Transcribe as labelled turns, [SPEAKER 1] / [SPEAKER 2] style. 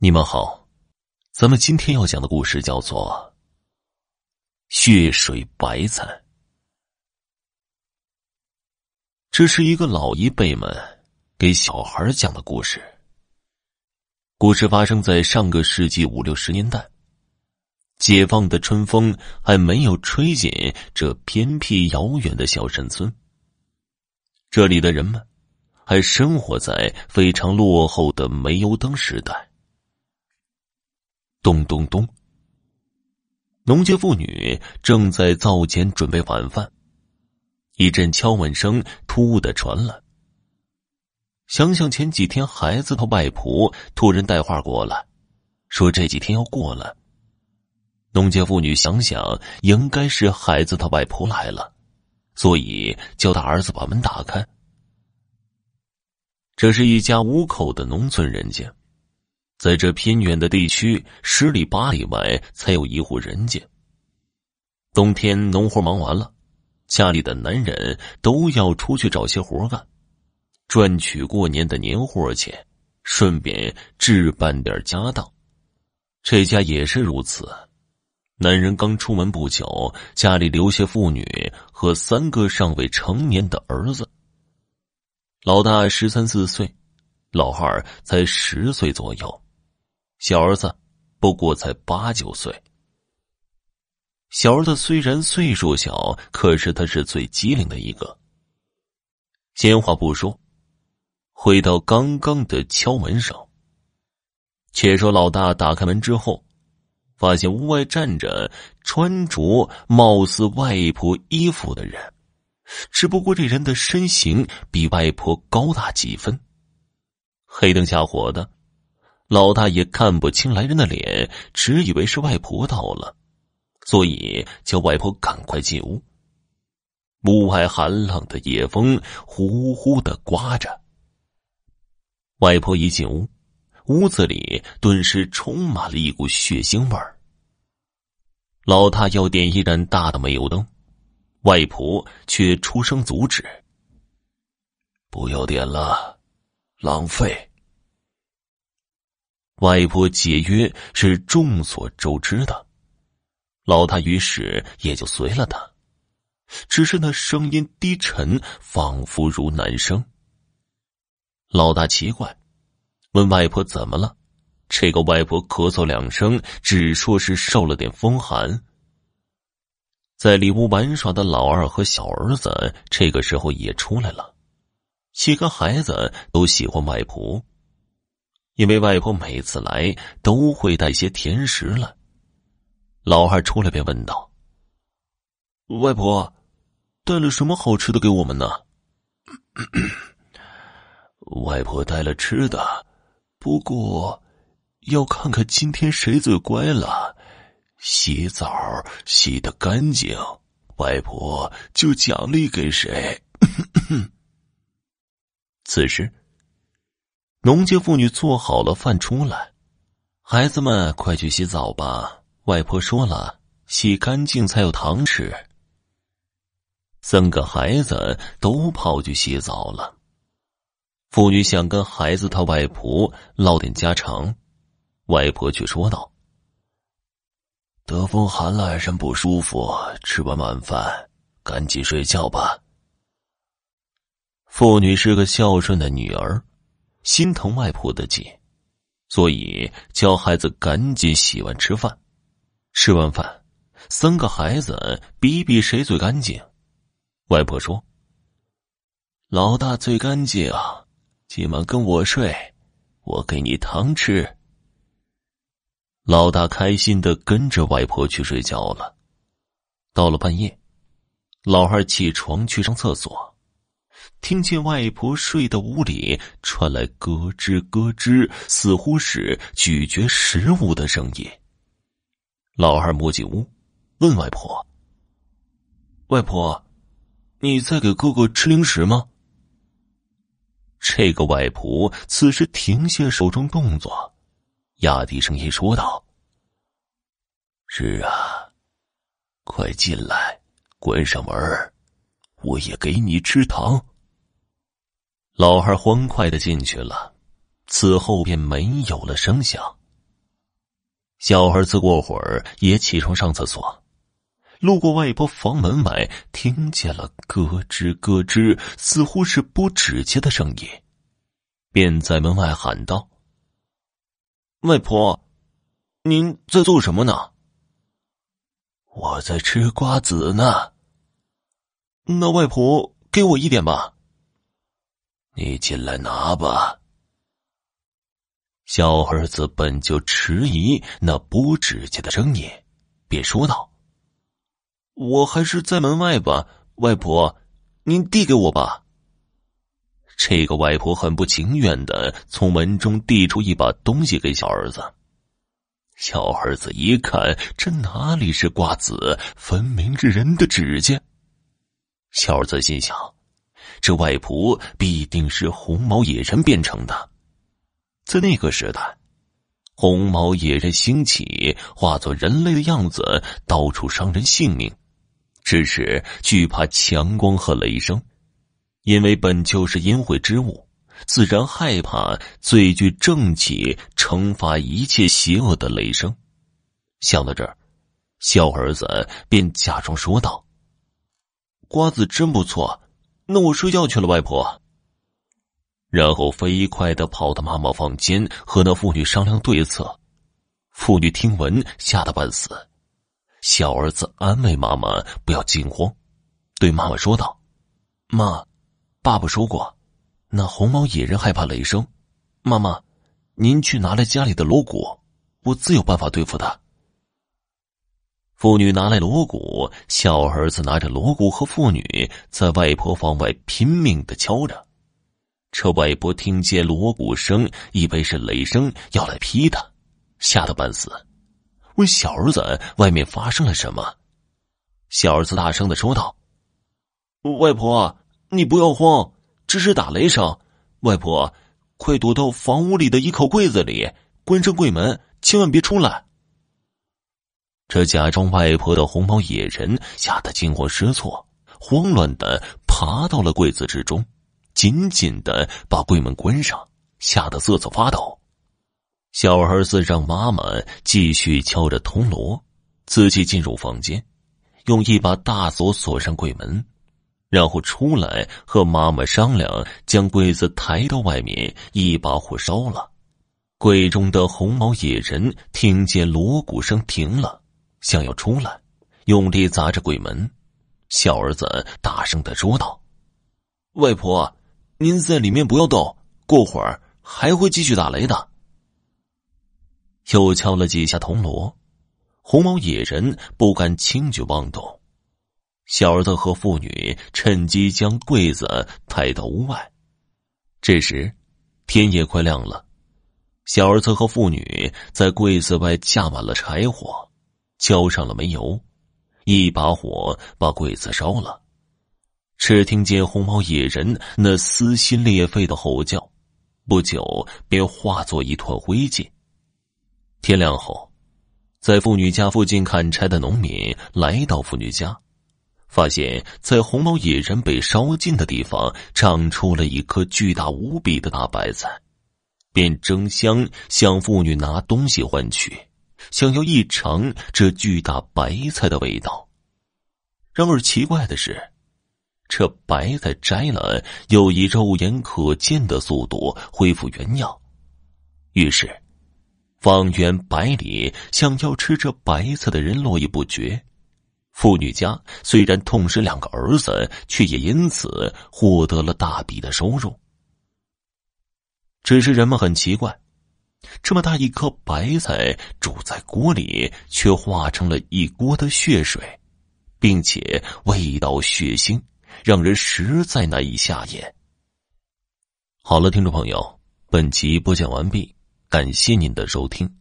[SPEAKER 1] 你们好，咱们今天要讲的故事叫做《血水白菜》。这是一个老一辈们给小孩讲的故事。故事发生在上个世纪五六十年代，解放的春风还没有吹进这偏僻遥远的小山村。这里的人们还生活在非常落后的煤油灯时代。咚咚咚！农家妇女正在灶前准备晚饭，一阵敲门声突兀的传来。想想前几天孩子他外婆突然带话过来，说这几天要过来。农家妇女想想，应该是孩子他外婆来了，所以叫他儿子把门打开。这是一家五口的农村人家。在这偏远的地区，十里八里外才有一户人家。冬天农活忙完了，家里的男人都要出去找些活干，赚取过年的年货钱，顺便置办点家当。这家也是如此。男人刚出门不久，家里留下妇女和三个尚未成年的儿子。老大十三四岁，老二才十岁左右。小儿子不过才八九岁。小儿子虽然岁数小，可是他是最机灵的一个。闲话不说，回到刚刚的敲门声。且说老大打开门之后，发现屋外站着穿着貌似外婆衣服的人，只不过这人的身形比外婆高大几分。黑灯瞎火的。老大也看不清来人的脸，只以为是外婆到了，所以叫外婆赶快进屋。屋外寒冷的夜风呼呼的刮着。外婆一进屋，屋子里顿时充满了一股血腥味儿。老大要点一盏大的煤油灯，外婆却出声阻止：“不要点了，浪费。”外婆解约是众所周知的，老大于是也就随了他，只是那声音低沉，仿佛如男声。老大奇怪，问外婆怎么了？这个外婆咳嗽两声，只说是受了点风寒。在里屋玩耍的老二和小儿子这个时候也出来了，几个孩子都喜欢外婆。因为外婆每次来都会带些甜食来，老二出来便问道：“外婆，带了什么好吃的给我们呢？” 外婆带了吃的，不过要看看今天谁最乖了，洗澡洗得干净，外婆就奖励给谁。此时。农家妇女做好了饭出来，孩子们快去洗澡吧。外婆说了，洗干净才有糖吃。三个孩子都跑去洗澡了。妇女想跟孩子他外婆唠点家常，外婆却说道：“得风寒了，人不舒服，吃完晚饭赶紧睡觉吧。”妇女是个孝顺的女儿。心疼外婆的紧，所以叫孩子赶紧洗完吃饭。吃完饭，三个孩子比比谁最干净。外婆说：“老大最干净啊，今晚跟我睡，我给你糖吃。”老大开心的跟着外婆去睡觉了。到了半夜，老二起床去上厕所。听见外婆睡的屋里传来咯吱咯吱，似乎是咀嚼食物的声音。老二摸进屋，问外婆：“外婆，你在给哥哥吃零食吗？”这个外婆此时停下手中动作，压低声音说道：“是啊，快进来，关上门我也给你吃糖。”老二欢快的进去了，此后便没有了声响。小儿子过会儿也起床上厕所，路过外婆房门外，听见了咯吱咯吱，似乎是剥指甲的声音，便在门外喊道：“外婆，您在做什么呢？”“
[SPEAKER 2] 我在吃瓜子呢。”“
[SPEAKER 1] 那外婆给我一点吧。”“
[SPEAKER 2] 你进来拿吧。”
[SPEAKER 1] 小儿子本就迟疑那剥指甲的声音，便说道：“我还是在门外吧，外婆，您递给我吧。”这个外婆很不情愿的从门中递出一把东西给小儿子。小儿子一看，这哪里是瓜子，分明是人的指甲。小儿子心想：这外婆必定是红毛野人变成的。在那个时代，红毛野人兴起，化作人类的样子，到处伤人性命。只是惧怕强光和雷声，因为本就是阴晦之物，自然害怕最具正气、惩罚一切邪恶的雷声。想到这儿，小儿子便假装说道：“瓜子真不错，那我睡觉去了，外婆。”然后飞快的跑到妈妈房间，和那妇女商量对策。妇女听闻，吓得半死。小儿子安慰妈妈不要惊慌，对妈妈说道：“妈，爸爸说过，那红毛野人害怕雷声。妈妈，您去拿来家里的锣鼓，我自有办法对付他。”妇女拿来锣鼓，小儿子拿着锣鼓和妇女在外婆房外拼命的敲着。这外婆听见锣鼓声，以为是雷声要来劈他，吓得半死，问小儿子外面发生了什么。小儿子大声的说道：“外婆，你不要慌，这是打雷声。外婆，快躲到房屋里的一口柜子里，关上柜门，千万别出来。”这假装外婆的红毛野人吓得惊慌失措，慌乱的爬到了柜子之中。紧紧的把柜门关上，吓得瑟瑟发抖。小儿子让妈妈继续敲着铜锣，自己进入房间，用一把大锁锁上柜门，然后出来和妈妈商量，将柜子抬到外面，一把火烧了。柜中的红毛野人听见锣鼓声停了，想要出来，用力砸着柜门。小儿子大声的说道：“外婆。”您在里面不要动，过会儿还会继续打雷的。又敲了几下铜锣，红毛野人不敢轻举妄动。小儿子和妇女趁机将柜子抬到屋外。这时，天也快亮了。小儿子和妇女在柜子外架满了柴火，浇上了煤油，一把火把柜子烧了。只听见红毛野人那撕心裂肺的吼叫，不久便化作一团灰烬。天亮后，在妇女家附近砍柴的农民来到妇女家，发现，在红毛野人被烧尽的地方长出了一棵巨大无比的大白菜，便争相向妇女拿东西换取，想要一尝这巨大白菜的味道。然而奇怪的是。这白菜摘了，又以肉眼可见的速度恢复原样。于是，方圆百里想要吃这白菜的人络绎不绝。妇女家虽然痛失两个儿子，却也因此获得了大笔的收入。只是人们很奇怪，这么大一颗白菜煮在锅里，却化成了一锅的血水，并且味道血腥。让人实在难以下咽。好了，听众朋友，本集播讲完毕，感谢您的收听。